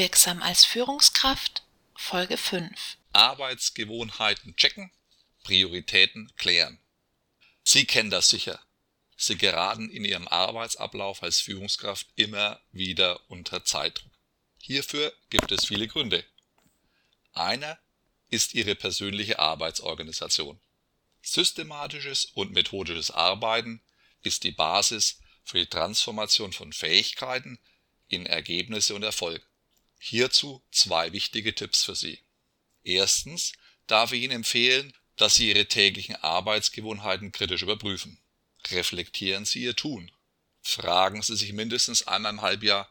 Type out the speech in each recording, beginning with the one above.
Wirksam als Führungskraft Folge 5 Arbeitsgewohnheiten checken, Prioritäten klären. Sie kennen das sicher. Sie geraten in Ihrem Arbeitsablauf als Führungskraft immer wieder unter Zeitdruck. Hierfür gibt es viele Gründe. Einer ist Ihre persönliche Arbeitsorganisation. Systematisches und methodisches Arbeiten ist die Basis für die Transformation von Fähigkeiten in Ergebnisse und Erfolg. Hierzu zwei wichtige Tipps für Sie. Erstens darf ich Ihnen empfehlen, dass Sie Ihre täglichen Arbeitsgewohnheiten kritisch überprüfen. Reflektieren Sie Ihr Tun. Fragen Sie sich mindestens einmal im Halbjahr,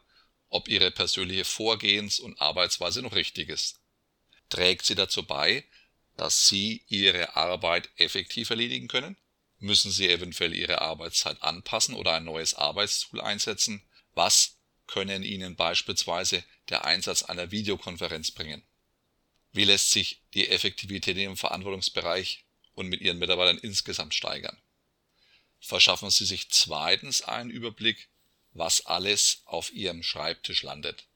ob Ihre persönliche Vorgehens- und Arbeitsweise noch richtig ist. Trägt sie dazu bei, dass Sie Ihre Arbeit effektiv erledigen können? Müssen Sie eventuell Ihre Arbeitszeit anpassen oder ein neues Arbeitstool einsetzen? Was können Ihnen beispielsweise der Einsatz einer Videokonferenz bringen? Wie lässt sich die Effektivität Ihrem Verantwortungsbereich und mit Ihren Mitarbeitern insgesamt steigern? Verschaffen Sie sich zweitens einen Überblick, was alles auf Ihrem Schreibtisch landet.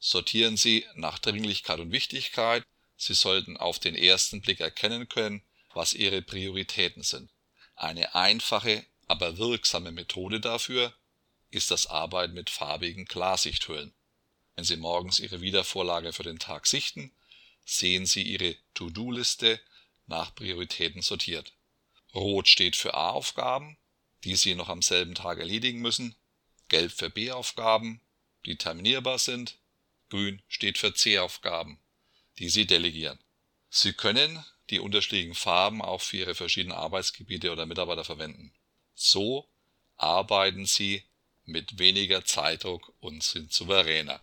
Sortieren Sie nach Dringlichkeit und Wichtigkeit. Sie sollten auf den ersten Blick erkennen können, was Ihre Prioritäten sind. Eine einfache, aber wirksame Methode dafür ist das Arbeiten mit farbigen Klarsichthüllen. Wenn Sie morgens Ihre Wiedervorlage für den Tag sichten, sehen Sie Ihre To-Do-Liste nach Prioritäten sortiert. Rot steht für A-Aufgaben, die Sie noch am selben Tag erledigen müssen, gelb für B-Aufgaben, die terminierbar sind, grün steht für C-Aufgaben, die Sie delegieren. Sie können die unterschiedlichen Farben auch für Ihre verschiedenen Arbeitsgebiete oder Mitarbeiter verwenden. So arbeiten Sie mit weniger Zeitdruck und sind souveräner